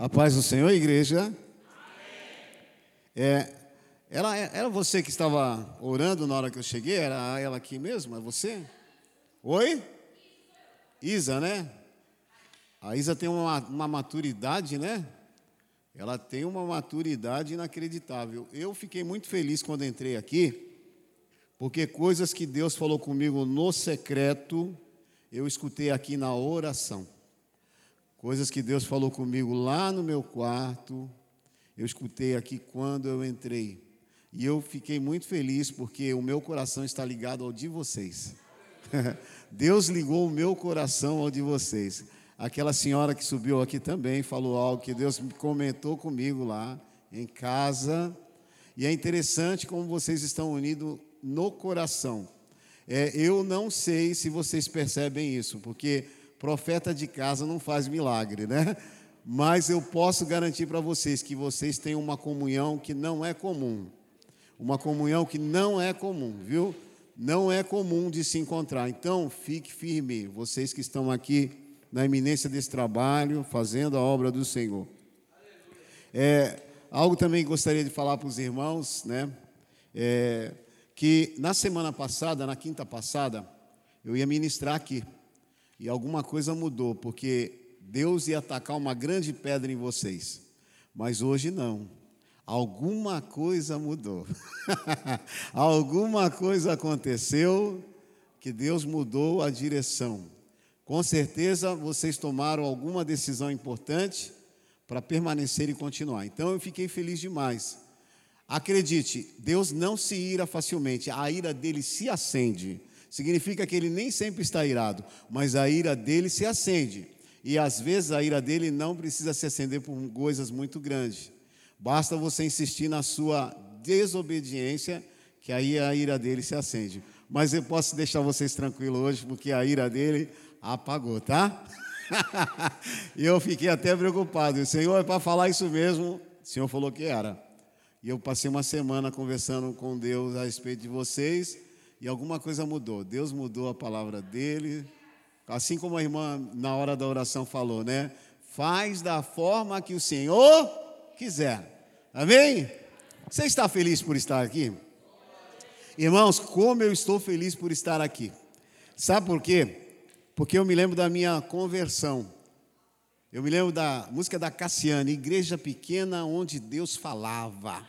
A paz do Senhor, igreja. É, ela, era você que estava orando na hora que eu cheguei? Era ela aqui mesmo? É você? Oi? Isa, né? A Isa tem uma, uma maturidade, né? Ela tem uma maturidade inacreditável. Eu fiquei muito feliz quando entrei aqui, porque coisas que Deus falou comigo no secreto, eu escutei aqui na oração. Coisas que Deus falou comigo lá no meu quarto, eu escutei aqui quando eu entrei. E eu fiquei muito feliz porque o meu coração está ligado ao de vocês. Deus ligou o meu coração ao de vocês. Aquela senhora que subiu aqui também falou algo que Deus comentou comigo lá em casa. E é interessante como vocês estão unidos no coração. É, eu não sei se vocês percebem isso, porque profeta de casa não faz milagre, né? Mas eu posso garantir para vocês que vocês têm uma comunhão que não é comum. Uma comunhão que não é comum, viu? Não é comum de se encontrar. Então, fique firme, vocês que estão aqui na iminência desse trabalho, fazendo a obra do Senhor. É, algo também gostaria de falar para os irmãos, né? É, que na semana passada, na quinta passada, eu ia ministrar aqui. E alguma coisa mudou, porque Deus ia atacar uma grande pedra em vocês. Mas hoje não. Alguma coisa mudou. alguma coisa aconteceu que Deus mudou a direção. Com certeza vocês tomaram alguma decisão importante para permanecer e continuar. Então eu fiquei feliz demais. Acredite, Deus não se ira facilmente, a ira dele se acende significa que ele nem sempre está irado, mas a ira dele se acende. E às vezes a ira dele não precisa se acender por coisas muito grandes. Basta você insistir na sua desobediência, que aí a ira dele se acende. Mas eu posso deixar vocês tranquilos hoje, porque a ira dele apagou, tá? e eu fiquei até preocupado. O Senhor, é para falar isso mesmo, o Senhor falou que era. E eu passei uma semana conversando com Deus a respeito de vocês e alguma coisa mudou. Deus mudou a palavra dele. Assim como a irmã na hora da oração falou, né? Faz da forma que o Senhor quiser. Amém? Você está feliz por estar aqui? Irmãos, como eu estou feliz por estar aqui. Sabe por quê? Porque eu me lembro da minha conversão. Eu me lembro da música da Cassiane, Igreja Pequena onde Deus falava.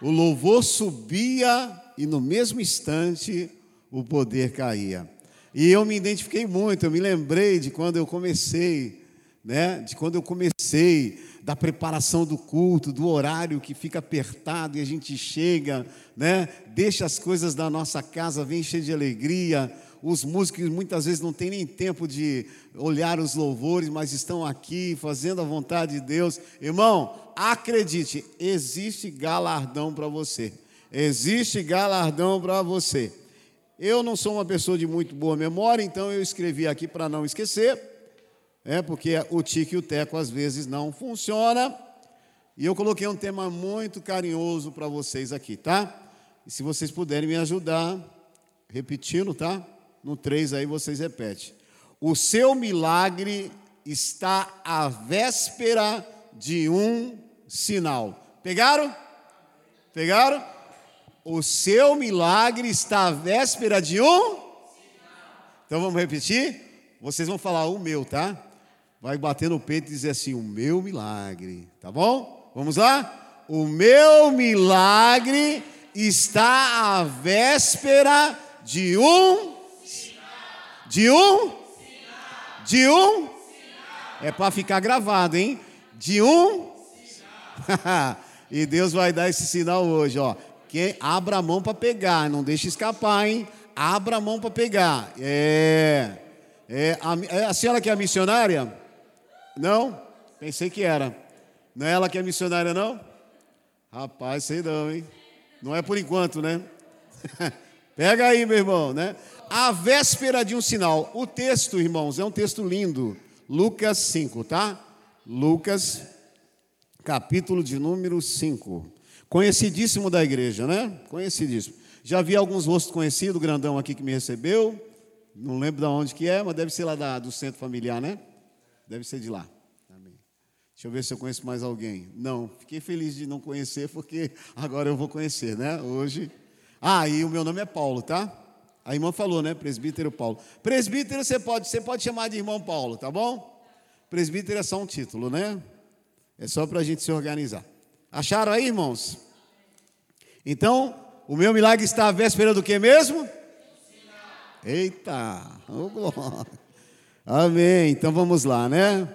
O louvor subia e no mesmo instante o poder caía. E eu me identifiquei muito, eu me lembrei de quando eu comecei, né? De quando eu comecei, da preparação do culto, do horário que fica apertado e a gente chega, né? Deixa as coisas da nossa casa, vem cheio de alegria. Os músicos muitas vezes não têm nem tempo de olhar os louvores, mas estão aqui fazendo a vontade de Deus. Irmão, acredite, existe galardão para você. Existe galardão para você. Eu não sou uma pessoa de muito boa memória, então eu escrevi aqui para não esquecer, é porque o tique e o teco às vezes não funciona. E eu coloquei um tema muito carinhoso para vocês aqui, tá? E se vocês puderem me ajudar, repetindo, tá? No 3 aí vocês repetem. O seu milagre está à véspera de um sinal. Pegaram? Pegaram? O seu milagre está à véspera de um? Então vamos repetir? Vocês vão falar o meu, tá? Vai bater no peito e dizer assim: o meu milagre, tá bom? Vamos lá? O meu milagre está à véspera de um? De um? De um? É para ficar gravado, hein? De um? e Deus vai dar esse sinal hoje, ó. Abra a mão para pegar, não deixe escapar, hein? Abra a mão para pegar. É, é a, é a senhora que é missionária? Não? Pensei que era. Não é ela que é missionária, não? Rapaz, sei não, hein? Não é por enquanto, né? Pega aí, meu irmão, né? A véspera de um sinal. O texto, irmãos, é um texto lindo. Lucas 5, tá? Lucas, capítulo de número 5. Conhecidíssimo da igreja, né? Conhecidíssimo. Já vi alguns rostos conhecidos, grandão aqui que me recebeu. Não lembro de onde que é, mas deve ser lá da, do centro familiar, né? Deve ser de lá. Deixa eu ver se eu conheço mais alguém. Não, fiquei feliz de não conhecer, porque agora eu vou conhecer, né? Hoje. Ah, e o meu nome é Paulo, tá? A irmã falou, né? Presbítero Paulo. Presbítero você pode, você pode chamar de irmão Paulo, tá bom? Presbítero é só um título, né? É só para a gente se organizar. Acharam aí, irmãos? Então, o meu milagre está à véspera do que mesmo? Eita! Oh, glória. Amém. Então vamos lá, né?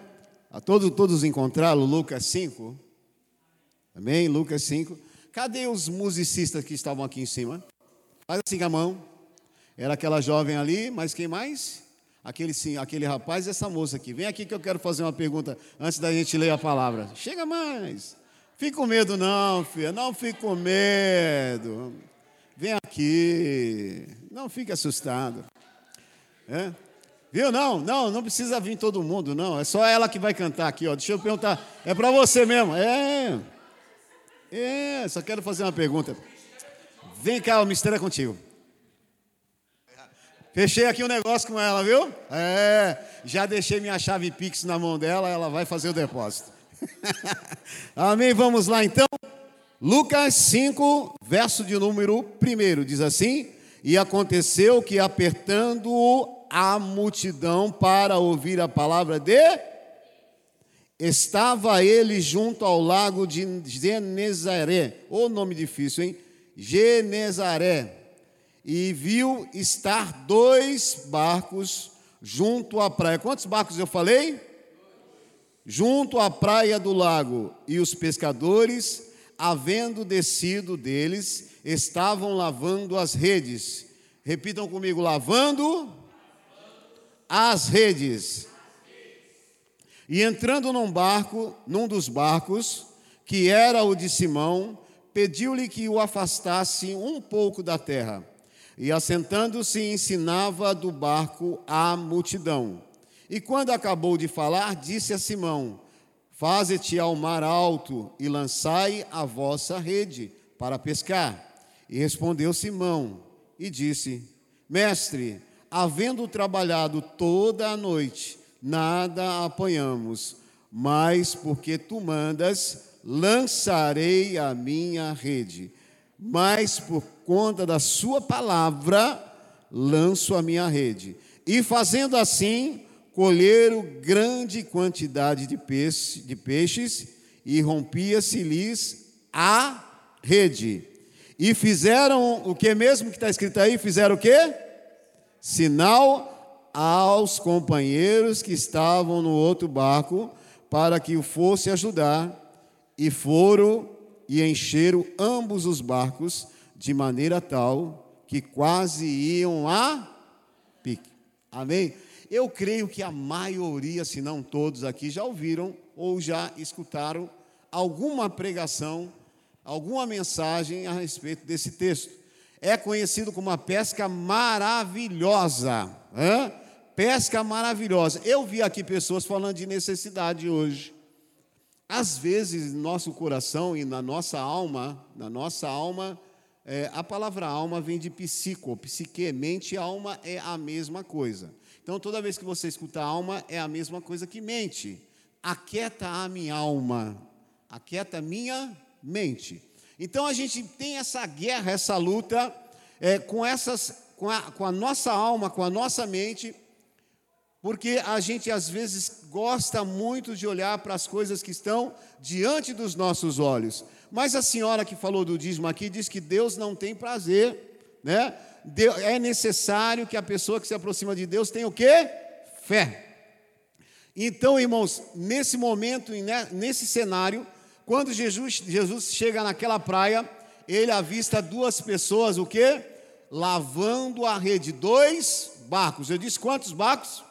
A todos, todos encontraram Lucas 5? Amém? Lucas 5. Cadê os musicistas que estavam aqui em cima? Faz assim com a mão. Era aquela jovem ali, mas quem mais? Aquele sim, aquele rapaz e essa moça aqui. Vem aqui que eu quero fazer uma pergunta antes da gente ler a palavra. Chega mais. Fique com medo não, filha. Não fique com medo. Vem aqui. Não fique assustado. É? Viu? Não, não, não precisa vir todo mundo, não. É só ela que vai cantar aqui, ó. Deixa eu perguntar. É para você mesmo. É. É, só quero fazer uma pergunta. Vem cá, o mistério é contigo. Fechei aqui um negócio com ela, viu? É, já deixei minha chave Pix na mão dela, ela vai fazer o depósito. Amém? Vamos lá então. Lucas 5, verso de número 1 diz assim: E aconteceu que apertando a multidão para ouvir a palavra de. Estava ele junto ao lago de Genezaré, o nome difícil, hein? Genezaré. E viu estar dois barcos junto à praia. Quantos barcos eu falei? Junto à praia do lago. E os pescadores, havendo descido deles, estavam lavando as redes. Repitam comigo: lavando as redes. E entrando num barco, num dos barcos, que era o de Simão, pediu-lhe que o afastasse um pouco da terra. E assentando-se, ensinava do barco a multidão. E quando acabou de falar, disse a Simão: Faze-te ao mar alto e lançai a vossa rede para pescar. E respondeu Simão e disse: Mestre, havendo trabalhado toda a noite, nada apanhamos, mas porque tu mandas, lançarei a minha rede. Mas por conta da sua palavra, lanço a minha rede. E fazendo assim, colheram grande quantidade de, peixe, de peixes, e rompia-se-lhes a rede. E fizeram o que mesmo que está escrito aí? Fizeram o quê? sinal aos companheiros que estavam no outro barco, para que o fosse ajudar, e foram e encheram ambos os barcos, de maneira tal que quase iam a pique. Amém? Eu creio que a maioria, se não todos aqui, já ouviram ou já escutaram alguma pregação, alguma mensagem a respeito desse texto é conhecido como uma pesca maravilhosa. Hã? Pesca maravilhosa. Eu vi aqui pessoas falando de necessidade hoje. Às vezes, no nosso coração e na nossa alma, na nossa alma, é, a palavra alma vem de psico, psique, mente e alma é a mesma coisa. Então, toda vez que você escuta alma, é a mesma coisa que mente. Aquieta a minha alma, aquieta a minha mente. Então a gente tem essa guerra, essa luta é, com, essas, com a, com a nossa alma, com a nossa mente, porque a gente às vezes gosta muito de olhar para as coisas que estão diante dos nossos olhos. Mas a senhora que falou do dízimo aqui diz que Deus não tem prazer, né? É necessário que a pessoa que se aproxima de Deus tenha o quê? Fé. Então, irmãos, nesse momento, nesse cenário, quando Jesus, Jesus chega naquela praia, ele avista duas pessoas, o quê? Lavando a rede. Dois barcos. Eu disse quantos barcos?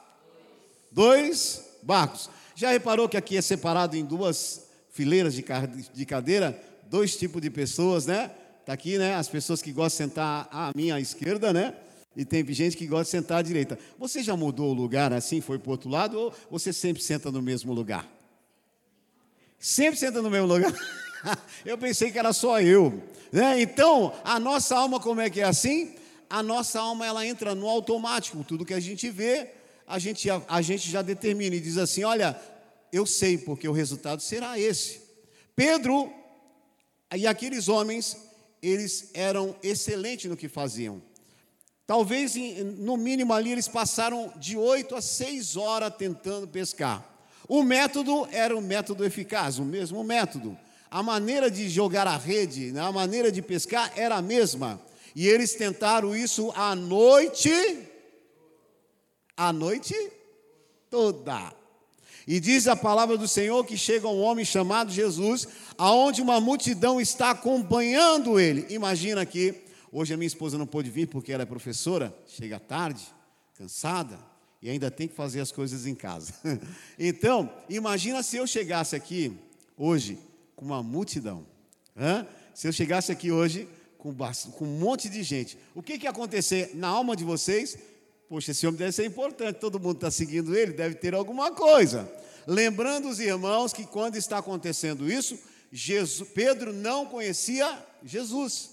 Dois barcos. Já reparou que aqui é separado em duas fileiras de cadeira? Dois tipos de pessoas, né? Está aqui, né? As pessoas que gostam de sentar à minha esquerda, né? E tem gente que gosta de sentar à direita. Você já mudou o lugar assim, foi para o outro lado, ou você sempre senta no mesmo lugar? sempre senta no mesmo lugar. eu pensei que era só eu. Né? Então, a nossa alma, como é que é assim? A nossa alma ela entra no automático. Tudo que a gente vê, a gente, a, a gente já determina e diz assim: olha, Eu sei, porque o resultado será esse. Pedro e aqueles homens, eles eram excelentes no que faziam. Talvez, no mínimo ali, eles passaram de oito a seis horas tentando pescar. O método era um método eficaz, o mesmo método. A maneira de jogar a rede, né, a maneira de pescar era a mesma. E eles tentaram isso à noite, a noite toda. E diz a palavra do Senhor que chega um homem chamado Jesus, aonde uma multidão está acompanhando ele. Imagina que hoje a minha esposa não pôde vir porque ela é professora, chega tarde, cansada, e ainda tem que fazer as coisas em casa. Então, imagina se eu chegasse aqui hoje com uma multidão. Hã? Se eu chegasse aqui hoje com, com um monte de gente, o que, que ia acontecer na alma de vocês? Poxa, esse homem deve ser importante, todo mundo está seguindo ele, deve ter alguma coisa. Lembrando os irmãos que quando está acontecendo isso, Jesus, Pedro não conhecia Jesus.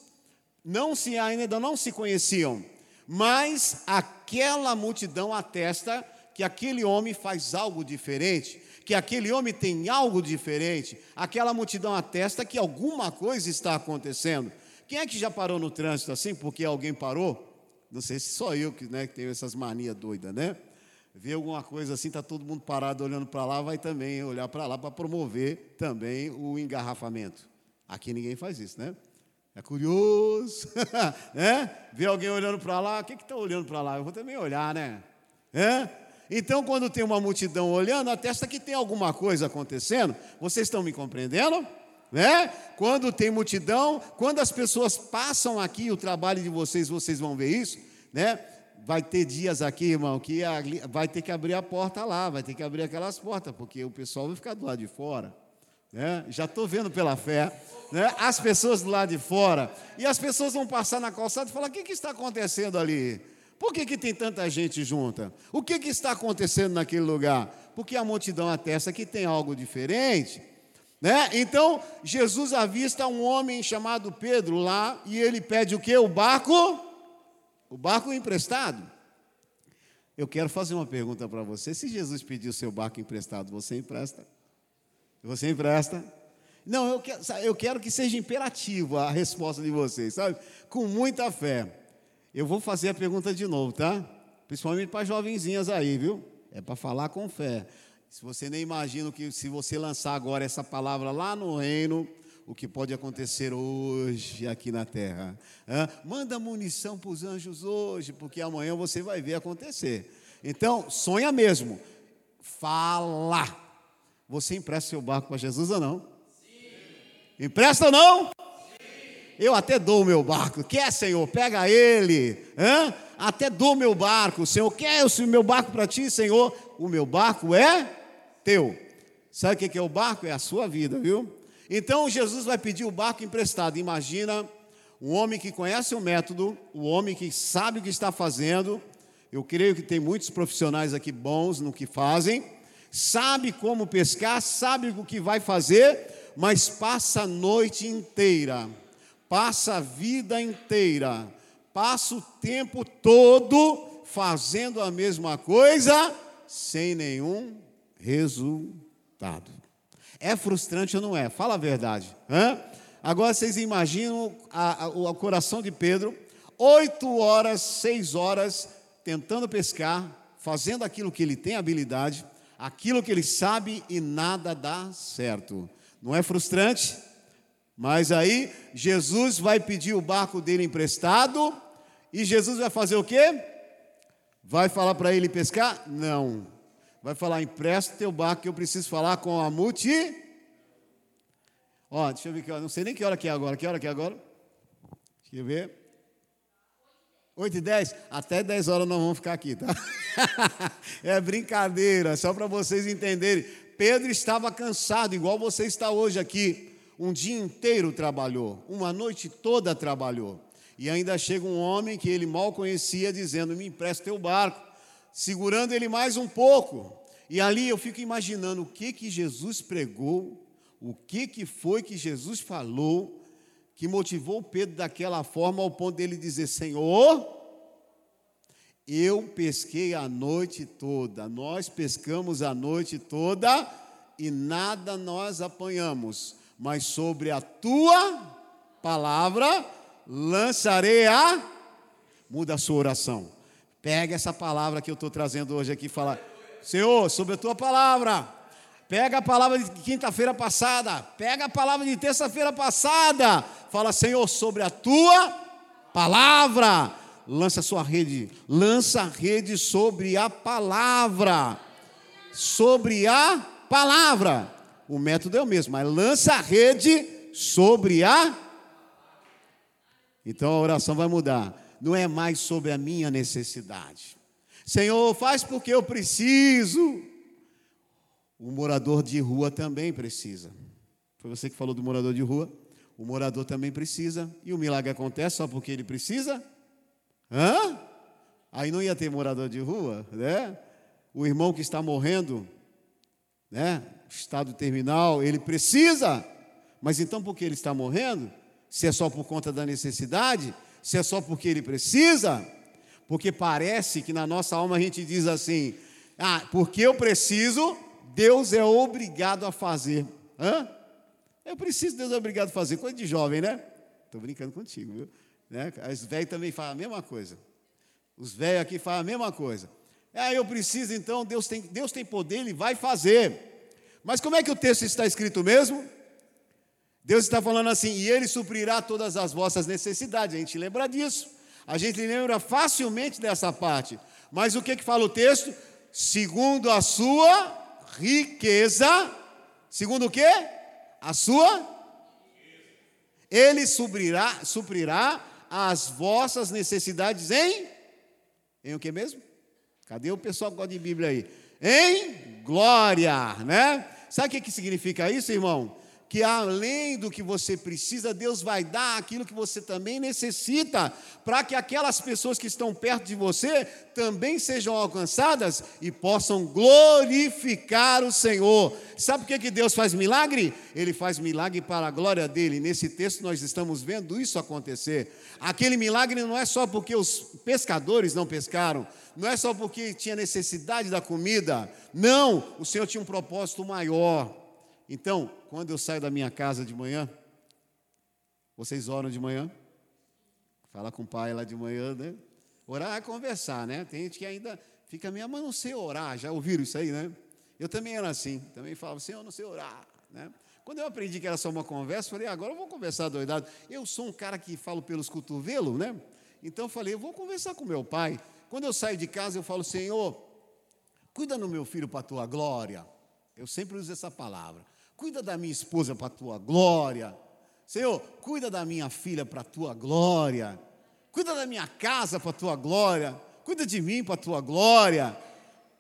Não se ainda não se conheciam, mas aquela multidão atesta que aquele homem faz algo diferente, que aquele homem tem algo diferente. Aquela multidão atesta que alguma coisa está acontecendo. Quem é que já parou no trânsito assim porque alguém parou? Não sei se só eu que, né, que tenho essas manias doidas, né? Vê alguma coisa assim, está todo mundo parado olhando para lá, vai também olhar para lá para promover também o engarrafamento. Aqui ninguém faz isso, né? É curioso, né? Vê alguém olhando para lá, o que está olhando para lá? Eu vou também olhar, né? É? Então, quando tem uma multidão olhando, atesta que tem alguma coisa acontecendo. Vocês estão me compreendendo? né? Quando tem multidão, quando as pessoas passam aqui o trabalho de vocês, vocês vão ver isso, né? Vai ter dias aqui, irmão, que vai ter que abrir a porta lá, vai ter que abrir aquelas portas, porque o pessoal vai ficar do lado de fora. Né? Já estou vendo pela fé, né? as pessoas do lado de fora, e as pessoas vão passar na calçada e falar: o que, que está acontecendo ali? Por que, que tem tanta gente junta? O que, que está acontecendo naquele lugar? Porque a multidão atesta que tem algo diferente. Né? Então, Jesus avista um homem chamado Pedro lá e ele pede o que? O barco? O barco emprestado. Eu quero fazer uma pergunta para você. Se Jesus pedir o seu barco emprestado, você empresta? Você empresta? Não, eu quero, eu quero que seja imperativo a resposta de vocês, sabe? Com muita fé. Eu vou fazer a pergunta de novo, tá? Principalmente para jovenzinhas aí, viu? É para falar com fé. Se você nem imagina que se você lançar agora essa palavra lá no reino, o que pode acontecer hoje aqui na terra. Manda munição para os anjos hoje, porque amanhã você vai ver acontecer. Então, sonha mesmo. Fala. Você empresta seu barco para Jesus ou não? Sim. Empresta ou não? Eu até dou o meu barco. Quer, Senhor? Pega ele. Hã? Até dou o meu barco. Senhor, quer o meu barco para ti, Senhor? O meu barco é teu. Sabe o que é o barco? É a sua vida, viu? Então Jesus vai pedir o barco emprestado. Imagina um homem que conhece o método, o homem que sabe o que está fazendo. Eu creio que tem muitos profissionais aqui bons no que fazem, sabe como pescar, sabe o que vai fazer, mas passa a noite inteira, passa a vida inteira, passa o tempo todo fazendo a mesma coisa sem nenhum resultado. É frustrante ou não é? Fala a verdade. Hã? Agora vocês imaginam a, a, o coração de Pedro, oito horas, seis horas, tentando pescar, fazendo aquilo que ele tem habilidade, aquilo que ele sabe e nada dá certo. Não é frustrante? Mas aí Jesus vai pedir o barco dele emprestado e Jesus vai fazer o quê? Vai falar para ele pescar? Não vai falar: empresta teu barco que eu preciso falar com a multi. Ó, deixa eu ver que não sei nem que hora que é agora. Que hora que é agora? Deixa eu ver. 8 e 10? Até 10 horas nós vamos ficar aqui, tá? é brincadeira, só para vocês entenderem. Pedro estava cansado, igual você está hoje aqui. Um dia inteiro trabalhou, uma noite toda trabalhou. E ainda chega um homem que ele mal conhecia, dizendo: Me empresta teu barco segurando ele mais um pouco. E ali eu fico imaginando o que que Jesus pregou, o que que foi que Jesus falou que motivou Pedro daquela forma ao ponto dele dizer: Senhor, eu pesquei a noite toda, nós pescamos a noite toda e nada nós apanhamos, mas sobre a tua palavra lançarei a. Muda a sua oração. Pega essa palavra que eu estou trazendo hoje aqui e fala: Senhor, sobre a tua palavra. Pega a palavra de quinta-feira passada. Pega a palavra de terça-feira passada. Fala, Senhor, sobre a tua palavra. Lança a sua rede. Lança a rede sobre a palavra. Sobre a palavra. O método é o mesmo, mas lança a rede sobre a. Então a oração vai mudar. Não é mais sobre a minha necessidade. Senhor, faz porque eu preciso. O morador de rua também precisa. Foi você que falou do morador de rua? O morador também precisa. E o milagre acontece só porque ele precisa? Hã? Aí não ia ter morador de rua, né? O irmão que está morrendo, né? Estado terminal, ele precisa. Mas então por que ele está morrendo? Se é só por conta da necessidade? Se é só porque ele precisa? Porque parece que na nossa alma a gente diz assim: ah, porque eu preciso, Deus é obrigado a fazer. Hã? Eu preciso, Deus é obrigado a fazer. Coisa de jovem, né? Estou brincando contigo, viu? Né? Os velhos também falam a mesma coisa. Os velhos aqui falam a mesma coisa. Ah, eu preciso, então, Deus tem, Deus tem poder, Ele vai fazer. Mas como é que o texto está escrito mesmo? Deus está falando assim, e Ele suprirá todas as vossas necessidades. A gente lembra disso. A gente lembra facilmente dessa parte. Mas o que, que fala o texto? Segundo a sua riqueza. Segundo o quê? A sua? Ele suprirá, suprirá as vossas necessidades em? Em o que mesmo? Cadê o pessoal que gosta de Bíblia aí? Em glória, né? Sabe o que, que significa isso, irmão? Que além do que você precisa, Deus vai dar aquilo que você também necessita, para que aquelas pessoas que estão perto de você também sejam alcançadas e possam glorificar o Senhor. Sabe por que, que Deus faz milagre? Ele faz milagre para a glória dele. Nesse texto nós estamos vendo isso acontecer. Aquele milagre não é só porque os pescadores não pescaram, não é só porque tinha necessidade da comida. Não, o Senhor tinha um propósito maior. Então, quando eu saio da minha casa de manhã, vocês oram de manhã? Fala com o pai lá de manhã, né? Orar é conversar, né? Tem gente que ainda fica meio, mas não sei orar. Já ouviram isso aí, né? Eu também era assim. Também falava, Senhor, não sei orar, né? Quando eu aprendi que era só uma conversa, falei, agora eu vou conversar doidado. Eu sou um cara que falo pelos cotovelos, né? Então eu falei, eu vou conversar com meu pai. Quando eu saio de casa, eu falo, Senhor, cuida no meu filho para a tua glória. Eu sempre uso essa palavra. Cuida da minha esposa para a tua glória. Senhor, cuida da minha filha para a tua glória. Cuida da minha casa para a tua glória. Cuida de mim para a tua glória.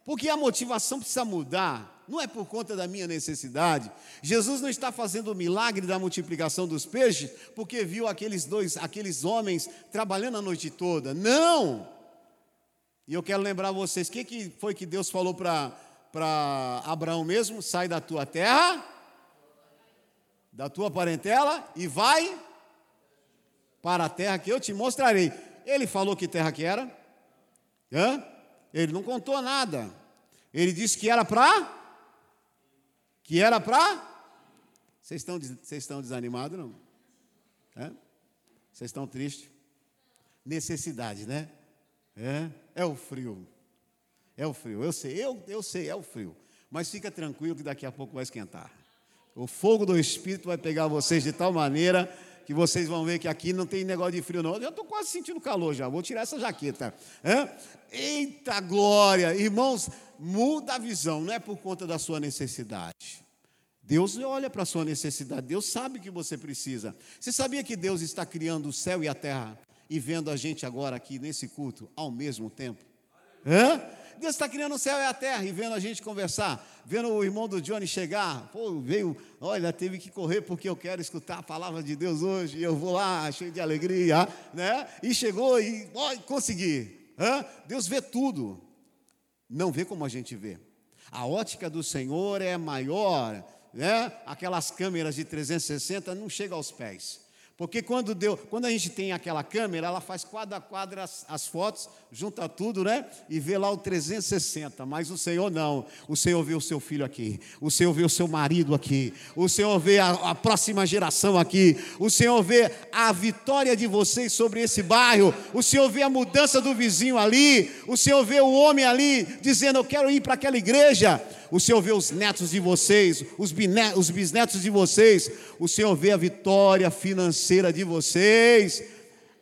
Porque a motivação precisa mudar. Não é por conta da minha necessidade. Jesus não está fazendo o milagre da multiplicação dos peixes porque viu aqueles dois, aqueles homens trabalhando a noite toda. Não! E eu quero lembrar vocês, o que, que foi que Deus falou para Abraão mesmo? Sai da tua terra da tua parentela e vai para a terra que eu te mostrarei. Ele falou que terra que era? Hã? Ele não contou nada. Ele disse que era para? Que era para? Vocês estão, vocês estão desanimados, não? Hã? Vocês estão tristes? Necessidade, né? É, é o frio. É o frio. Eu sei, eu, eu sei, é o frio. Mas fica tranquilo que daqui a pouco vai esquentar. O fogo do Espírito vai pegar vocês de tal maneira que vocês vão ver que aqui não tem negócio de frio, não. Eu estou quase sentindo calor já, vou tirar essa jaqueta. Hã? Eita glória! Irmãos, muda a visão, não é por conta da sua necessidade. Deus olha para a sua necessidade, Deus sabe que você precisa. Você sabia que Deus está criando o céu e a terra e vendo a gente agora aqui nesse culto ao mesmo tempo? Hã? Deus está criando o céu e a terra e vendo a gente conversar, vendo o irmão do Johnny chegar, pô, veio, olha, teve que correr porque eu quero escutar a palavra de Deus hoje, e eu vou lá cheio de alegria, né? E chegou e ó, consegui. Hã? Deus vê tudo, não vê como a gente vê. A ótica do Senhor é maior, né? Aquelas câmeras de 360 não chega aos pés. Porque quando, deu, quando a gente tem aquela câmera, ela faz quadra a quadra as, as, fotos, junta tudo, né? E vê lá o 360. Mas o Senhor não. O Senhor vê o seu filho aqui. O Senhor vê o seu marido aqui. O Senhor vê a, a próxima geração aqui. O Senhor vê a vitória de vocês sobre esse bairro. O Senhor vê a mudança do vizinho ali. O Senhor vê o homem ali dizendo: Eu quero ir para aquela igreja o Senhor vê os netos de vocês, os, os bisnetos de vocês, o Senhor vê a vitória financeira de vocês,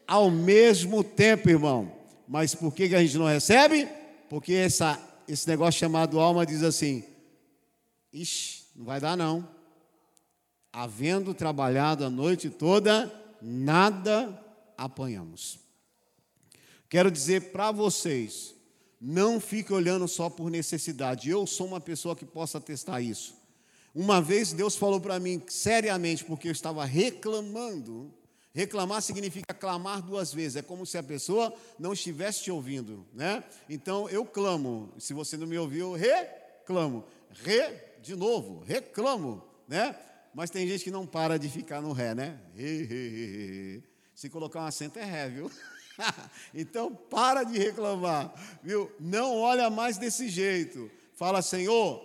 ao mesmo tempo, irmão. Mas por que, a gente não recebe? Porque essa, esse negócio chamado alma diz assim: ixi, não vai dar não. Havendo trabalhado a noite toda, nada apanhamos. Quero dizer para vocês, não fique olhando só por necessidade. Eu sou uma pessoa que possa testar isso. Uma vez Deus falou para mim seriamente, porque eu estava reclamando. Reclamar significa clamar duas vezes. É como se a pessoa não estivesse te ouvindo, né? Então eu clamo. Se você não me ouviu, reclamo. Re, de novo, reclamo, né? Mas tem gente que não para de ficar no ré, né? Re, re, re, Se colocar um acento é ré, viu? então para de reclamar, viu? Não olha mais desse jeito. Fala, Senhor,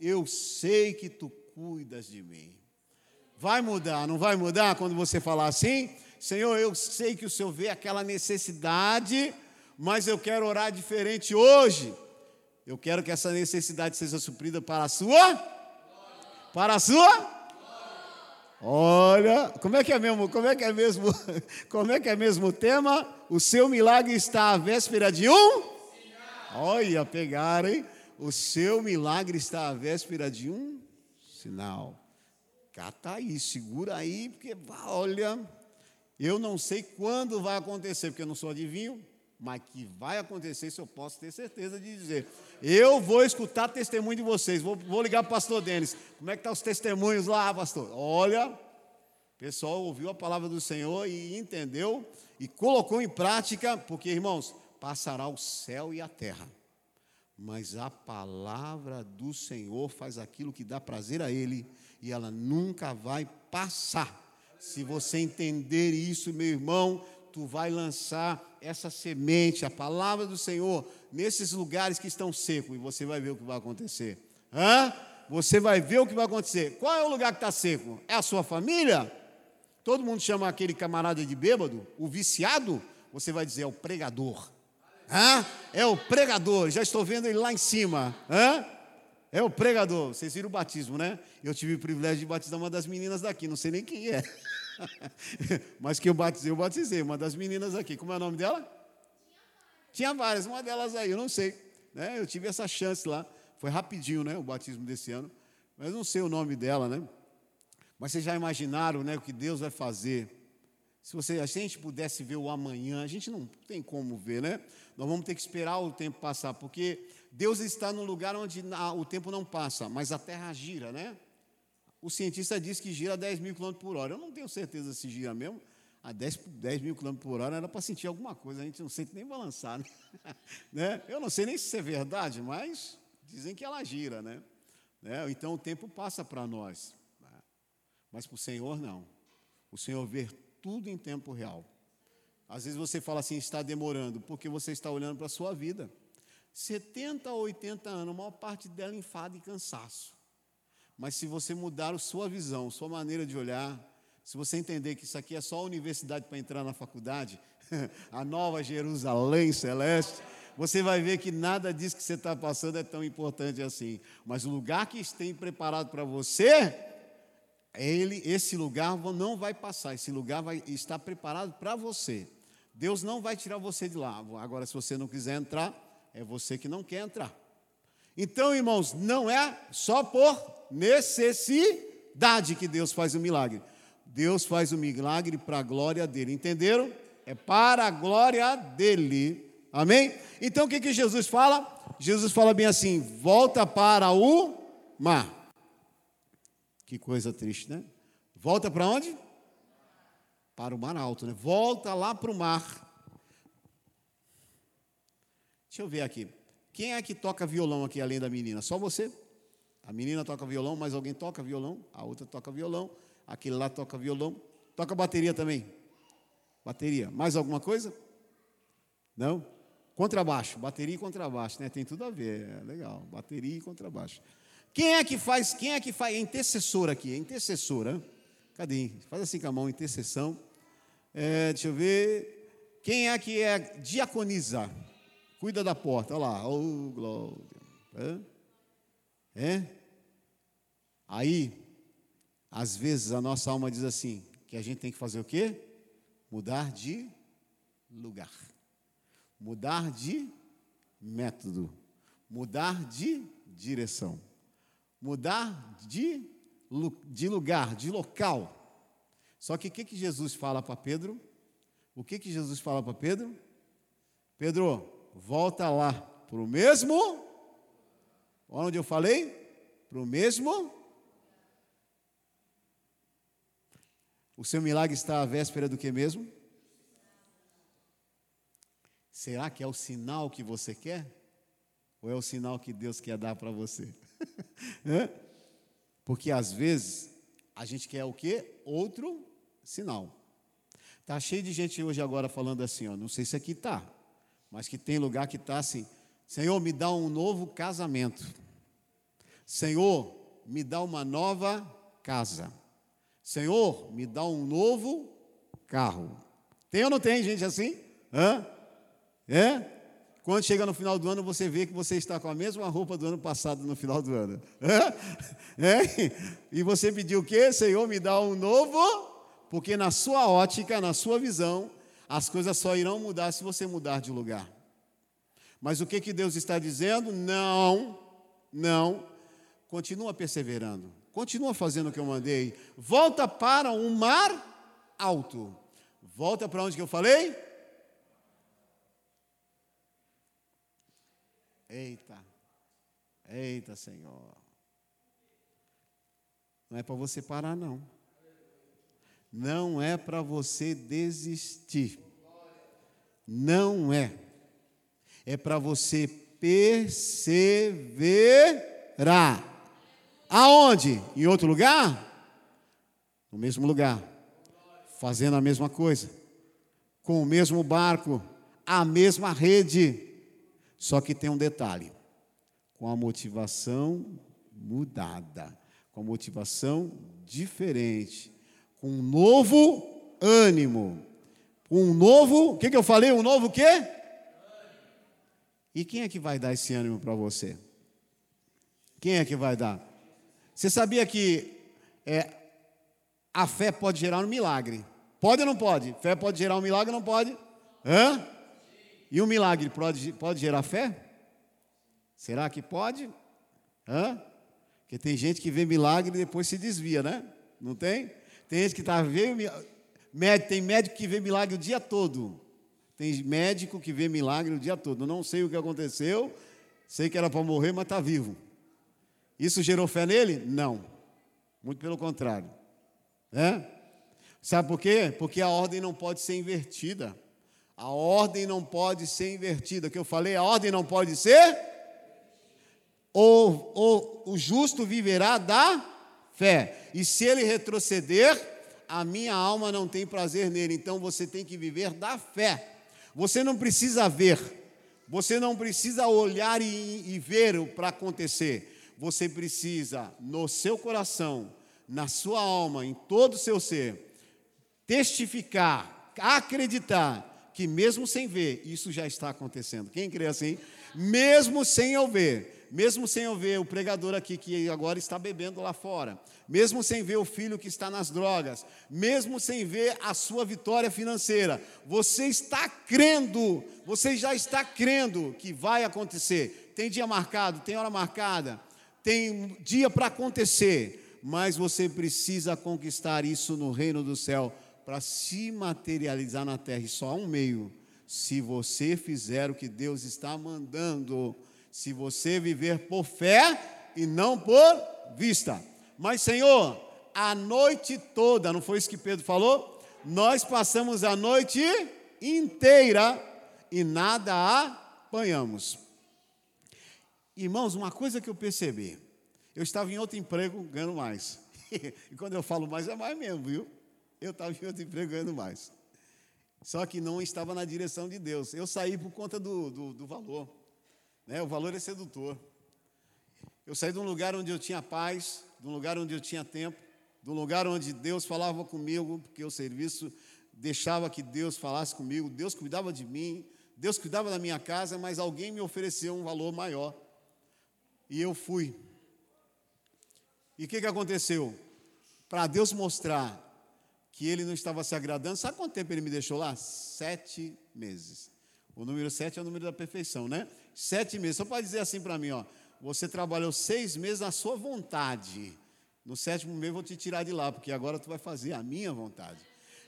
eu sei que tu cuidas de mim. Vai mudar, não vai mudar quando você falar assim? Senhor, eu sei que o Senhor vê aquela necessidade, mas eu quero orar diferente hoje. Eu quero que essa necessidade seja suprida para a sua para a sua Olha, como é que é mesmo? Como é que é mesmo? Como é que é mesmo o tema? O seu milagre está à véspera de um? Olha, pegaram, hein? O seu milagre está à véspera de um sinal. Cata aí, segura aí, porque olha, eu não sei quando vai acontecer, porque eu não sou adivinho, mas que vai acontecer, isso eu posso ter certeza de dizer. Eu vou escutar testemunho de vocês. Vou, vou ligar para o pastor Denis. Como é que estão tá os testemunhos lá, pastor? Olha, o pessoal ouviu a palavra do Senhor e entendeu e colocou em prática, porque, irmãos, passará o céu e a terra. Mas a palavra do Senhor faz aquilo que dá prazer a Ele e ela nunca vai passar. Se você entender isso, meu irmão, tu vai lançar essa semente, a palavra do Senhor, nesses lugares que estão secos, e você vai ver o que vai acontecer. Hã? Você vai ver o que vai acontecer. Qual é o lugar que está seco? É a sua família? Todo mundo chama aquele camarada de bêbado, o viciado, você vai dizer, é o pregador. Hã? É o pregador, já estou vendo ele lá em cima. Hã? É o pregador. Vocês viram o batismo, né? Eu tive o privilégio de batizar uma das meninas daqui, não sei nem quem é. Mas que eu batizei, eu batizei. Uma das meninas aqui. Como é o nome dela? Tinha várias, uma delas aí, eu não sei. Né? Eu tive essa chance lá. Foi rapidinho, né? O batismo desse ano. Mas não sei o nome dela, né? Mas vocês já imaginaram né, o que Deus vai fazer? Se, você, se a gente pudesse ver o amanhã, a gente não tem como ver, né? Nós vamos ter que esperar o tempo passar, porque Deus está num lugar onde o tempo não passa, mas a terra gira, né? O cientista diz que gira a 10 mil km por hora. Eu não tenho certeza se gira mesmo. A 10, 10 mil km por hora era para sentir alguma coisa, a gente não sente nem balançar. Né? né? Eu não sei nem se isso é verdade, mas dizem que ela gira, né? né? Então o tempo passa para nós. Mas para o Senhor, não. O Senhor vê tudo em tempo real. Às vezes você fala assim, está demorando, porque você está olhando para a sua vida. 70 ou 80 anos, a maior parte dela enfado e cansaço. Mas se você mudar a sua visão, sua maneira de olhar, se você entender que isso aqui é só a universidade para entrar na faculdade, a nova Jerusalém celeste, você vai ver que nada disso que você está passando é tão importante assim. Mas o lugar que tem preparado para você, ele, esse lugar não vai passar, esse lugar vai estar preparado para você. Deus não vai tirar você de lá. Agora, se você não quiser entrar, é você que não quer entrar. Então, irmãos, não é só por necessidade que Deus faz o milagre. Deus faz o milagre para a glória dele. Entenderam? É para a glória dele. Amém? Então o que, que Jesus fala? Jesus fala bem assim: volta para o mar. Que coisa triste, né? Volta para onde? Para o mar alto, né? Volta lá para o mar. Deixa eu ver aqui. Quem é que toca violão aqui além da menina? Só você? A menina toca violão, mas alguém toca violão, a outra toca violão, aquele lá toca violão. Toca bateria também. Bateria. Mais alguma coisa? Não? Contrabaixo. Bateria e contrabaixo, né? Tem tudo a ver. É legal. Bateria e contrabaixo. Quem é que faz? Quem é que faz? É intercessor aqui. É intercessora. Cadê? Faz assim com a mão, intercessão. É, deixa eu ver. Quem é que é diaconisa? Cuida da porta. Olha lá. Oh, glória. É? é? Aí, às vezes a nossa alma diz assim: que a gente tem que fazer o quê? Mudar de lugar, mudar de método, mudar de direção, mudar de, de lugar, de local. Só que o que, que Jesus fala para Pedro? O que, que Jesus fala para Pedro? Pedro, volta lá para o mesmo, onde eu falei? Para o mesmo O seu milagre está à véspera do que mesmo? Será que é o sinal que você quer? Ou é o sinal que Deus quer dar para você? Porque às vezes a gente quer o quê? Outro sinal. Tá cheio de gente hoje agora falando assim, ó, não sei se aqui tá, mas que tem lugar que tá assim: Senhor, me dá um novo casamento. Senhor, me dá uma nova casa. Senhor, me dá um novo carro. Tem ou não tem gente assim? Hã? É? Quando chega no final do ano, você vê que você está com a mesma roupa do ano passado no final do ano. É? E você pediu o quê? Senhor, me dá um novo, porque na sua ótica, na sua visão, as coisas só irão mudar se você mudar de lugar. Mas o que, que Deus está dizendo? Não, não, continua perseverando. Continua fazendo o que eu mandei. Volta para um mar alto. Volta para onde que eu falei? Eita. Eita, Senhor. Não é para você parar, não. Não é para você desistir. Não é. É para você perseverar. Aonde? Em outro lugar? No mesmo lugar. Fazendo a mesma coisa. Com o mesmo barco, a mesma rede. Só que tem um detalhe: com a motivação mudada, com a motivação diferente, com um novo ânimo, um novo, o que, que eu falei? Um novo quê? E quem é que vai dar esse ânimo para você? Quem é que vai dar? Você sabia que é, a fé pode gerar um milagre? Pode ou não pode? Fé pode gerar um milagre ou não pode? Hã? E um milagre pode, pode gerar fé? Será que pode? Hã? Porque tem gente que vê milagre e depois se desvia, né? Não tem? Tem gente que está vendo. Tem médico que vê milagre o dia todo. Tem médico que vê milagre o dia todo. Não sei o que aconteceu, sei que era para morrer, mas está vivo. Isso gerou fé nele? Não. Muito pelo contrário. É? Sabe por quê? Porque a ordem não pode ser invertida. A ordem não pode ser invertida. O que eu falei, a ordem não pode ser. Ou, ou o justo viverá da fé. E se ele retroceder, a minha alma não tem prazer nele. Então você tem que viver da fé. Você não precisa ver. Você não precisa olhar e, e ver para acontecer você precisa, no seu coração, na sua alma, em todo o seu ser, testificar, acreditar que, mesmo sem ver, isso já está acontecendo. Quem crê assim? Mesmo sem eu ver, mesmo sem eu ver o pregador aqui que agora está bebendo lá fora, mesmo sem ver o filho que está nas drogas, mesmo sem ver a sua vitória financeira, você está crendo, você já está crendo que vai acontecer. Tem dia marcado, tem hora marcada, tem dia para acontecer, mas você precisa conquistar isso no reino do céu para se materializar na terra. E só há um meio: se você fizer o que Deus está mandando, se você viver por fé e não por vista. Mas, Senhor, a noite toda, não foi isso que Pedro falou? Nós passamos a noite inteira e nada apanhamos. Irmãos, uma coisa que eu percebi, eu estava em outro emprego ganhando mais. e quando eu falo mais, é mais mesmo, viu? Eu estava em outro emprego ganhando mais. Só que não estava na direção de Deus. Eu saí por conta do, do, do valor. Né? O valor é sedutor. Eu saí de um lugar onde eu tinha paz, de um lugar onde eu tinha tempo, de um lugar onde Deus falava comigo, porque o serviço deixava que Deus falasse comigo, Deus cuidava de mim, Deus cuidava da minha casa, mas alguém me ofereceu um valor maior. E eu fui. E o que, que aconteceu? Para Deus mostrar que ele não estava se agradando, sabe quanto tempo ele me deixou lá? Sete meses. O número sete é o número da perfeição, né? Sete meses. Só pode dizer assim para mim, ó. Você trabalhou seis meses na sua vontade. No sétimo mês vou te tirar de lá, porque agora tu vai fazer a minha vontade.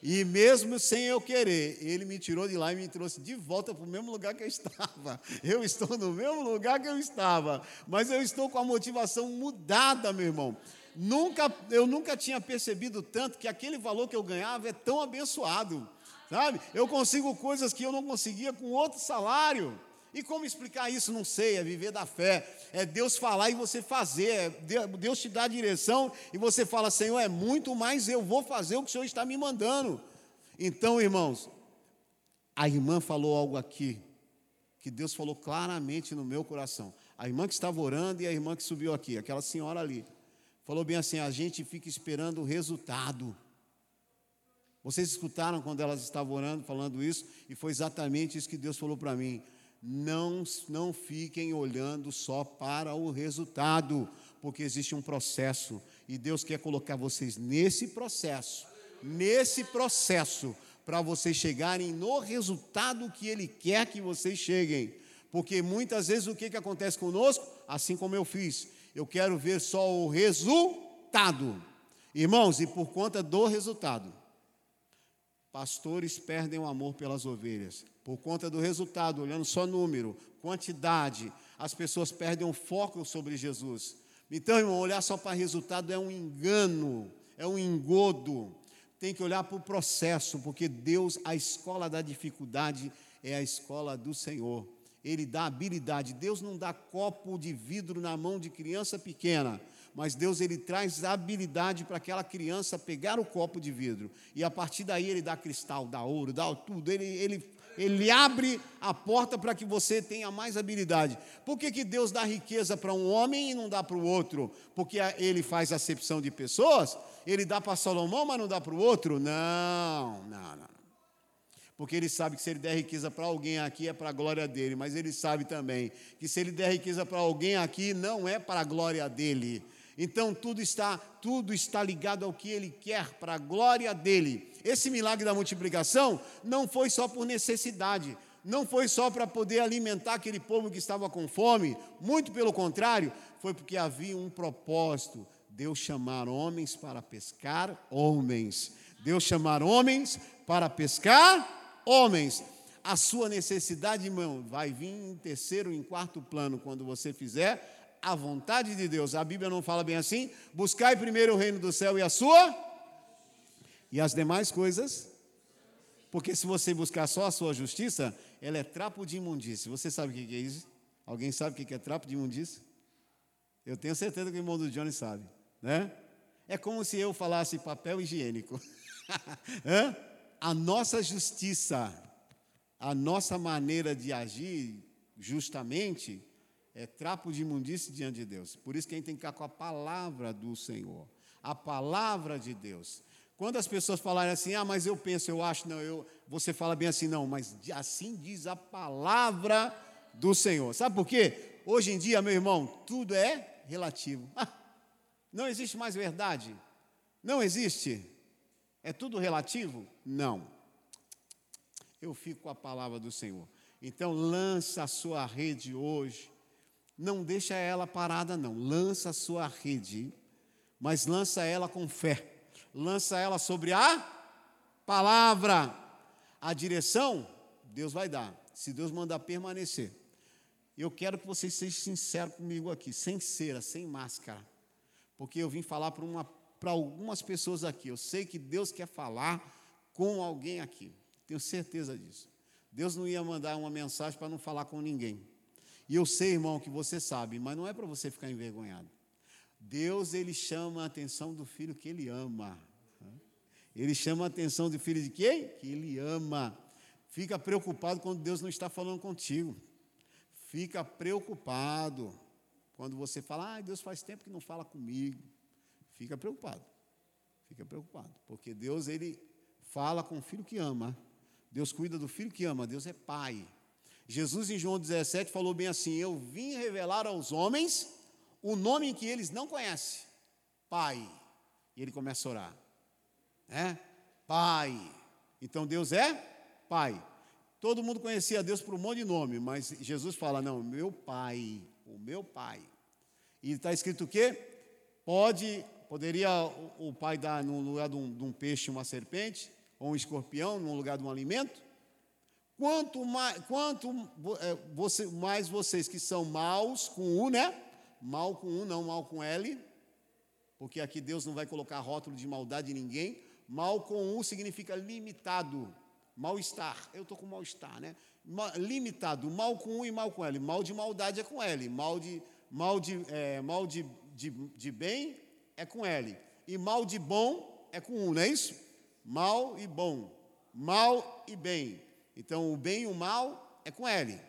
E mesmo sem eu querer, ele me tirou de lá e me trouxe de volta para o mesmo lugar que eu estava. Eu estou no mesmo lugar que eu estava, mas eu estou com a motivação mudada, meu irmão. Nunca, eu nunca tinha percebido tanto que aquele valor que eu ganhava é tão abençoado, sabe? Eu consigo coisas que eu não conseguia com outro salário. E como explicar isso? Não sei, é viver da fé. É Deus falar e você fazer. É Deus te dá a direção e você fala, Senhor, é muito mais, eu vou fazer o que o Senhor está me mandando. Então, irmãos, a irmã falou algo aqui, que Deus falou claramente no meu coração. A irmã que estava orando e a irmã que subiu aqui, aquela senhora ali, falou bem assim: a gente fica esperando o resultado. Vocês escutaram quando elas estavam orando, falando isso, e foi exatamente isso que Deus falou para mim não, não fiquem olhando só para o resultado, porque existe um processo e Deus quer colocar vocês nesse processo, nesse processo, para vocês chegarem no resultado que Ele quer que vocês cheguem. Porque muitas vezes o que, que acontece conosco? Assim como eu fiz, eu quero ver só o resultado. Irmãos, e por conta do resultado, pastores perdem o amor pelas ovelhas por conta do resultado, olhando só número, quantidade, as pessoas perdem o foco sobre Jesus. Então, irmão, olhar só para resultado é um engano, é um engodo. Tem que olhar para o processo, porque Deus, a escola da dificuldade, é a escola do Senhor. Ele dá habilidade. Deus não dá copo de vidro na mão de criança pequena, mas Deus ele traz habilidade para aquela criança pegar o copo de vidro. E a partir daí ele dá cristal, dá ouro, dá tudo. Ele, ele ele abre a porta para que você tenha mais habilidade. Por que, que Deus dá riqueza para um homem e não dá para o outro? Porque ele faz acepção de pessoas? Ele dá para Salomão, mas não dá para o outro? Não, não, não. Porque ele sabe que se ele der riqueza para alguém aqui é para a glória dele, mas ele sabe também que se ele der riqueza para alguém aqui não é para a glória dele. Então tudo está, tudo está ligado ao que ele quer para a glória dele. Esse milagre da multiplicação não foi só por necessidade, não foi só para poder alimentar aquele povo que estava com fome, muito pelo contrário, foi porque havia um propósito: Deus chamar homens para pescar homens. Deus chamar homens para pescar homens. A sua necessidade, irmão, vai vir em terceiro, em quarto plano quando você fizer a vontade de Deus. A Bíblia não fala bem assim? Buscai primeiro o reino do céu e a sua e as demais coisas, porque se você buscar só a sua justiça, ela é trapo de imundície. Você sabe o que é isso? Alguém sabe o que é trapo de imundície? Eu tenho certeza que o irmão do Johnny sabe, né? É como se eu falasse papel higiênico. a nossa justiça, a nossa maneira de agir justamente é trapo de imundície diante de Deus. Por isso que a gente tem que ficar com a palavra do Senhor, a palavra de Deus. Quando as pessoas falarem assim, ah, mas eu penso, eu acho, não, eu, você fala bem assim, não, mas assim diz a palavra do Senhor. Sabe por quê? Hoje em dia, meu irmão, tudo é relativo. Ah, não existe mais verdade. Não existe. É tudo relativo? Não. Eu fico com a palavra do Senhor. Então, lança a sua rede hoje. Não deixa ela parada, não. Lança a sua rede, mas lança ela com fé lança ela sobre a palavra. A direção, Deus vai dar, se Deus mandar permanecer. Eu quero que vocês sejam sinceros comigo aqui, sem cera, sem máscara, porque eu vim falar para algumas pessoas aqui. Eu sei que Deus quer falar com alguém aqui, tenho certeza disso. Deus não ia mandar uma mensagem para não falar com ninguém. E eu sei, irmão, que você sabe, mas não é para você ficar envergonhado. Deus ele chama a atenção do filho que ele ama. Ele chama a atenção do filho de quem? Que ele ama. Fica preocupado quando Deus não está falando contigo. Fica preocupado quando você fala, ah, Deus faz tempo que não fala comigo. Fica preocupado. Fica preocupado. Porque Deus, ele fala com o filho que ama. Deus cuida do filho que ama. Deus é pai. Jesus, em João 17, falou bem assim: Eu vim revelar aos homens o nome que eles não conhecem. Pai. E ele começa a orar. É? Pai. Então Deus é Pai. Todo mundo conhecia Deus por um monte de nome, mas Jesus fala: Não, meu Pai, o meu Pai. E está escrito o quê? Pode, poderia o, o pai dar no lugar de um, de um peixe uma serpente, ou um escorpião, no lugar de um alimento? Quanto mais, quanto é, você, mais vocês que são maus com U, né? Mal com U, não mal com L, porque aqui Deus não vai colocar rótulo de maldade em ninguém. Mal com U significa limitado, mal-estar. Eu estou com mal-estar, né? Limitado, mal com U e mal com L. Mal de maldade é com L, mal de, mal de, é, mal de, de, de bem é com L. E mal de bom é com U, não é isso? Mal e bom. Mal e bem. Então, o bem e o mal é com L,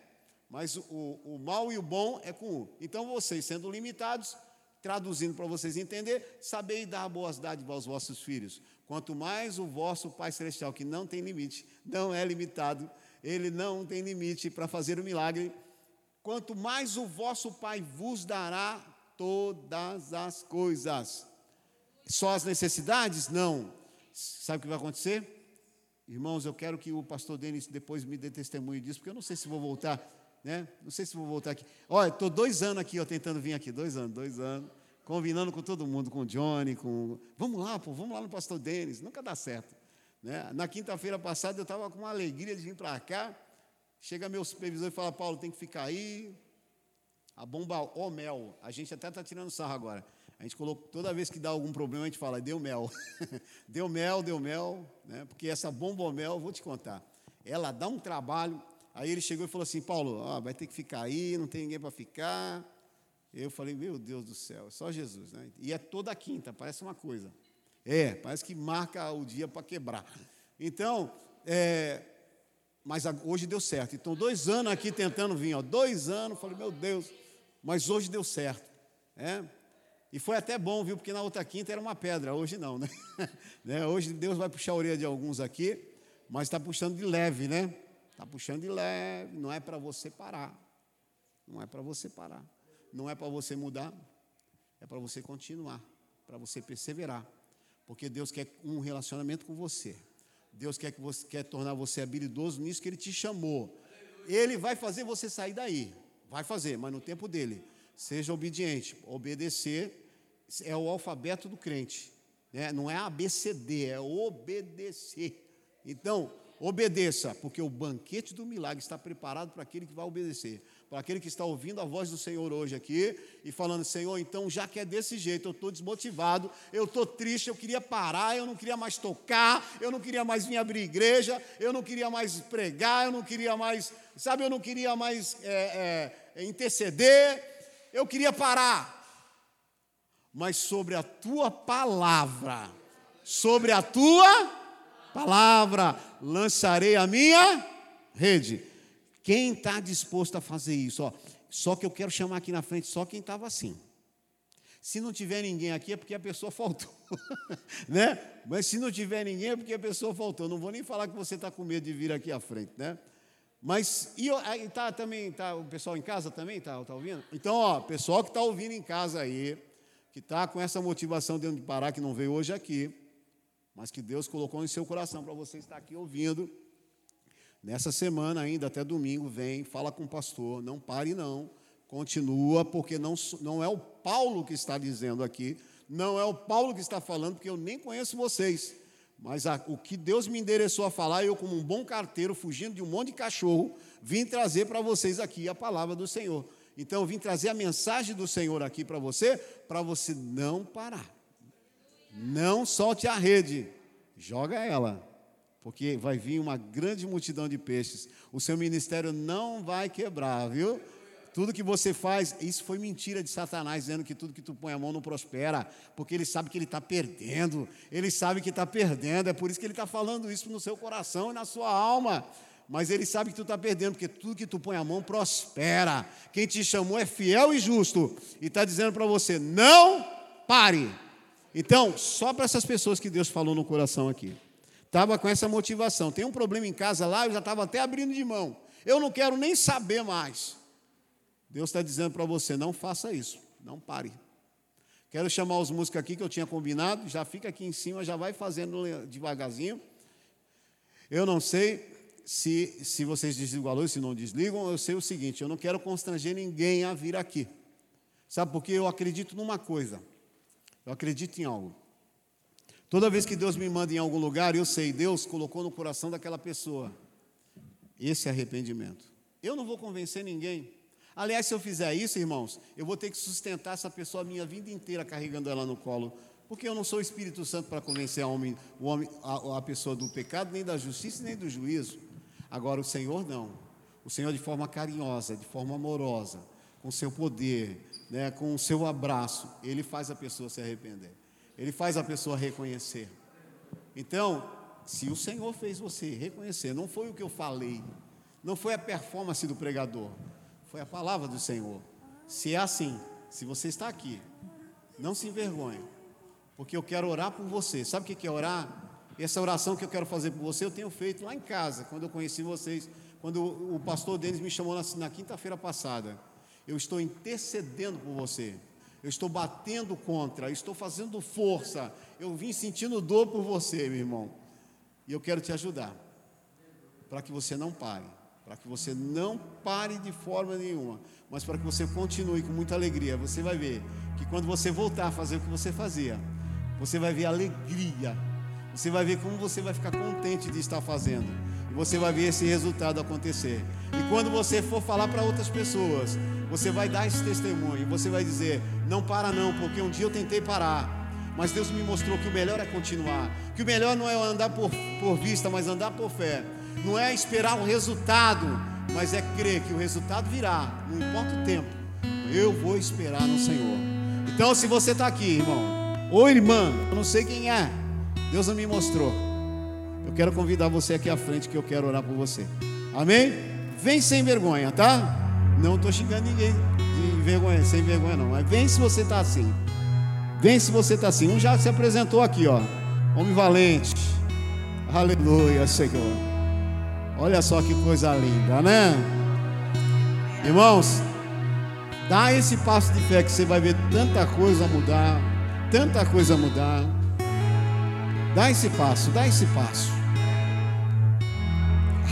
mas o, o mal e o bom é com U. Então, vocês sendo limitados, traduzindo para vocês entenderem, sabei dar boas dádivas aos vossos filhos. Quanto mais o vosso Pai Celestial, que não tem limite, não é limitado, ele não tem limite para fazer o milagre, quanto mais o vosso Pai vos dará todas as coisas. Só as necessidades? Não. Sabe o que vai acontecer? Irmãos, eu quero que o pastor Denis depois me dê testemunho disso, porque eu não sei se vou voltar, né? Não sei se vou voltar aqui. Olha, estou dois anos aqui, ó, tentando vir aqui, dois anos, dois anos, combinando com todo mundo, com o Johnny, com. Vamos lá, pô, vamos lá no pastor Denis, nunca dá certo. Né? Na quinta-feira passada eu estava com uma alegria de vir para cá. Chega meu supervisor e fala, Paulo, tem que ficar aí. A bomba, ó mel. A gente até está tirando sarro agora. A gente colocou, toda vez que dá algum problema, a gente fala, deu mel. deu mel, deu mel, né? porque essa bombomel, vou te contar, ela dá um trabalho. Aí ele chegou e falou assim: Paulo, ó, vai ter que ficar aí, não tem ninguém para ficar. Eu falei: Meu Deus do céu, é só Jesus. Né? E é toda quinta, parece uma coisa. É, parece que marca o dia para quebrar. Então, é, mas hoje deu certo. Então, dois anos aqui tentando vir, ó, dois anos, falei: Meu Deus, mas hoje deu certo. É, e foi até bom, viu? Porque na outra quinta era uma pedra, hoje não, né? né? Hoje Deus vai puxar a orelha de alguns aqui, mas está puxando de leve, né? Está puxando de leve, não é para você parar. Não é para você parar. Não é para você mudar, é para você continuar, para você perseverar. Porque Deus quer um relacionamento com você. Deus quer que você quer tornar você habilidoso nisso que ele te chamou. Ele vai fazer você sair daí. Vai fazer, mas no tempo dele. Seja obediente. Obedecer é o alfabeto do crente. Né? Não é ABCD, é obedecer. Então, obedeça, porque o banquete do milagre está preparado para aquele que vai obedecer. Para aquele que está ouvindo a voz do Senhor hoje aqui e falando: Senhor, então já que é desse jeito, eu estou desmotivado, eu estou triste, eu queria parar, eu não queria mais tocar, eu não queria mais vir abrir igreja, eu não queria mais pregar, eu não queria mais, sabe, eu não queria mais é, é, interceder, eu queria parar mas sobre a tua palavra, sobre a tua palavra, lançarei a minha rede. Quem está disposto a fazer isso? Ó, só que eu quero chamar aqui na frente só quem estava assim. Se não tiver ninguém aqui é porque a pessoa faltou, né? Mas se não tiver ninguém é porque a pessoa faltou. Não vou nem falar que você está com medo de vir aqui à frente, né? Mas e tá também tá o pessoal em casa também tá, tá ouvindo? Então, ó, pessoal que está ouvindo em casa aí, que está com essa motivação dentro de parar, que não veio hoje aqui, mas que Deus colocou em seu coração para você estar aqui ouvindo. Nessa semana ainda, até domingo, vem, fala com o pastor, não pare não, continua, porque não, não é o Paulo que está dizendo aqui, não é o Paulo que está falando, porque eu nem conheço vocês. Mas a, o que Deus me endereçou a falar, eu, como um bom carteiro, fugindo de um monte de cachorro, vim trazer para vocês aqui a palavra do Senhor. Então eu vim trazer a mensagem do Senhor aqui para você, para você não parar. Não solte a rede, joga ela, porque vai vir uma grande multidão de peixes. O seu ministério não vai quebrar, viu? Tudo que você faz, isso foi mentira de Satanás, dizendo que tudo que tu põe a mão não prospera, porque ele sabe que ele está perdendo, ele sabe que está perdendo, é por isso que ele está falando isso no seu coração e na sua alma. Mas ele sabe que tu está perdendo, porque tudo que tu põe a mão prospera. Quem te chamou é fiel e justo, e está dizendo para você: não pare. Então, só para essas pessoas que Deus falou no coração aqui, estava com essa motivação. Tem um problema em casa lá, eu já estava até abrindo de mão. Eu não quero nem saber mais. Deus está dizendo para você: não faça isso, não pare. Quero chamar os músicos aqui que eu tinha combinado, já fica aqui em cima, já vai fazendo devagarzinho. Eu não sei se, se vocês desligam a luz, se não desligam, eu sei o seguinte: eu não quero constranger ninguém a vir aqui. Sabe por quê? Eu acredito numa coisa, eu acredito em algo. Toda vez que Deus me manda em algum lugar, eu sei, Deus colocou no coração daquela pessoa esse arrependimento. Eu não vou convencer ninguém. Aliás, se eu fizer isso, irmãos, eu vou ter que sustentar essa pessoa a minha vida inteira carregando ela no colo. Porque eu não sou o Espírito Santo para convencer a, homem, a, a pessoa do pecado, nem da justiça, nem do juízo. Agora, o Senhor não. O Senhor, de forma carinhosa, de forma amorosa, com seu poder, né, com o seu abraço, ele faz a pessoa se arrepender. Ele faz a pessoa reconhecer. Então, se o Senhor fez você reconhecer, não foi o que eu falei, não foi a performance do pregador, foi a palavra do Senhor. Se é assim, se você está aqui, não se envergonhe, porque eu quero orar por você. Sabe o que é orar? Essa oração que eu quero fazer por você, eu tenho feito lá em casa, quando eu conheci vocês, quando o pastor Denis me chamou na, na quinta-feira passada. Eu estou intercedendo por você. Eu estou batendo contra, eu estou fazendo força. Eu vim sentindo dor por você, meu irmão. E eu quero te ajudar, para que você não pare para que você não pare de forma nenhuma, mas para que você continue com muita alegria. Você vai ver que quando você voltar a fazer o que você fazia, você vai ver alegria, você vai ver como você vai ficar contente de estar fazendo, e você vai ver esse resultado acontecer. E quando você for falar para outras pessoas, você vai dar esse testemunho, você vai dizer: não para não, porque um dia eu tentei parar. Mas Deus me mostrou que o melhor é continuar. Que o melhor não é andar por, por vista, mas andar por fé não é esperar o resultado, mas é crer que o resultado virá, não importa o tempo. Eu vou esperar no Senhor. Então, se você está aqui, irmão, ou irmã, eu não sei quem é, Deus não me mostrou. Eu quero convidar você aqui à frente que eu quero orar por você. Amém? Vem sem vergonha, tá? Não estou xingando ninguém de vergonha, sem vergonha não. Mas vem se você está assim. Vem se você está assim. Um já se apresentou aqui, ó. Homem valente. Aleluia, Senhor. Olha só que coisa linda, né? Irmãos, dá esse passo de fé que você vai ver tanta coisa mudar, tanta coisa mudar. Dá esse passo, dá esse passo.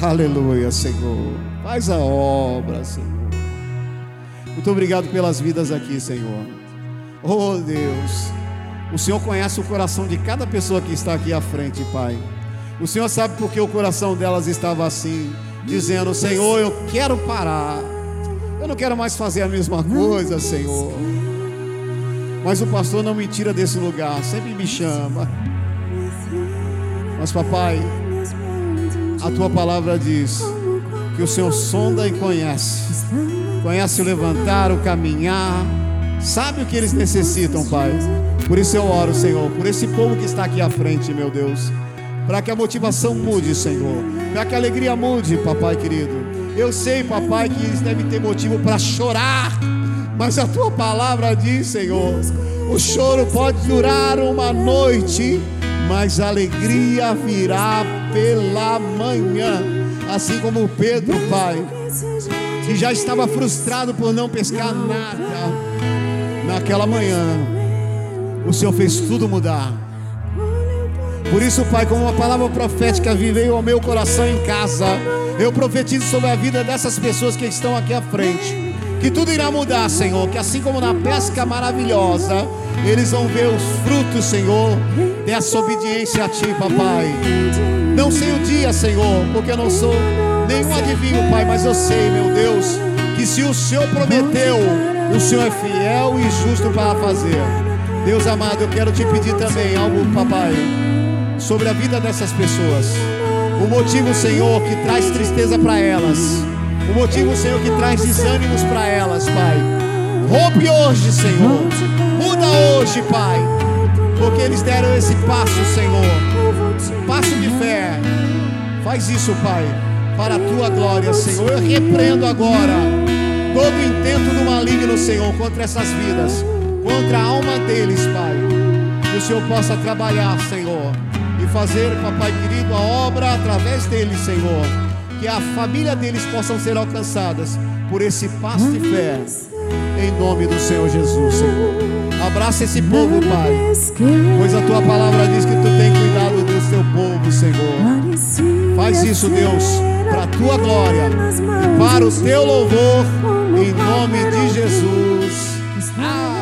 Aleluia, Senhor. Faz a obra, Senhor. Muito obrigado pelas vidas aqui, Senhor. Oh Deus, o Senhor conhece o coração de cada pessoa que está aqui à frente, Pai. O Senhor sabe porque o coração delas estava assim, dizendo: Senhor, eu quero parar. Eu não quero mais fazer a mesma coisa, Senhor. Mas o pastor não me tira desse lugar, sempre me chama. Mas, papai, a tua palavra diz que o Senhor sonda e conhece. Conhece o levantar, o caminhar. Sabe o que eles necessitam, Pai. Por isso eu oro, Senhor, por esse povo que está aqui à frente, meu Deus para que a motivação mude, Senhor, para que a alegria mude, papai querido. Eu sei, papai, que eles devem ter motivo para chorar, mas a tua palavra diz, Senhor, o choro pode durar uma noite, mas alegria virá pela manhã, assim como Pedro, Pai, que já estava frustrado por não pescar nada naquela manhã. O Senhor fez tudo mudar. Por isso, Pai, como uma palavra profética veio ao meu coração em casa, eu profetizo sobre a vida dessas pessoas que estão aqui à frente. Que tudo irá mudar, Senhor. Que assim como na pesca maravilhosa, eles vão ver os frutos, Senhor, dessa obediência a Ti, Papai. Não sei o dia, Senhor, porque eu não sou nenhum adivinho, Pai, mas eu sei, meu Deus, que se o Senhor prometeu, o Senhor é fiel e justo para fazer. Deus amado, eu quero te pedir também algo, Papai sobre a vida dessas pessoas. O motivo, Senhor, que traz tristeza para elas O motivo, Senhor, que traz desânimos para elas, Pai. Rompe hoje, Senhor. Hoje, Pai. Porque eles deram esse passo, Senhor. Passo de fé. Faz isso, Pai, para a tua glória, Senhor. Eu repreendo agora todo intento do maligno, Senhor, contra essas vidas, contra a alma deles, Pai. Que o Senhor possa trabalhar, Senhor, e fazer, papai querido, a obra através deles, Senhor. Que a família deles possam ser alcançadas por esse passo de fé. Em nome do Senhor Jesus, Senhor. Abraça esse povo, Pai. Pois a tua palavra diz que tu tem cuidado do teu povo, Senhor. Faz isso, Deus, para a tua glória e para o teu louvor, em nome de Jesus. Amém.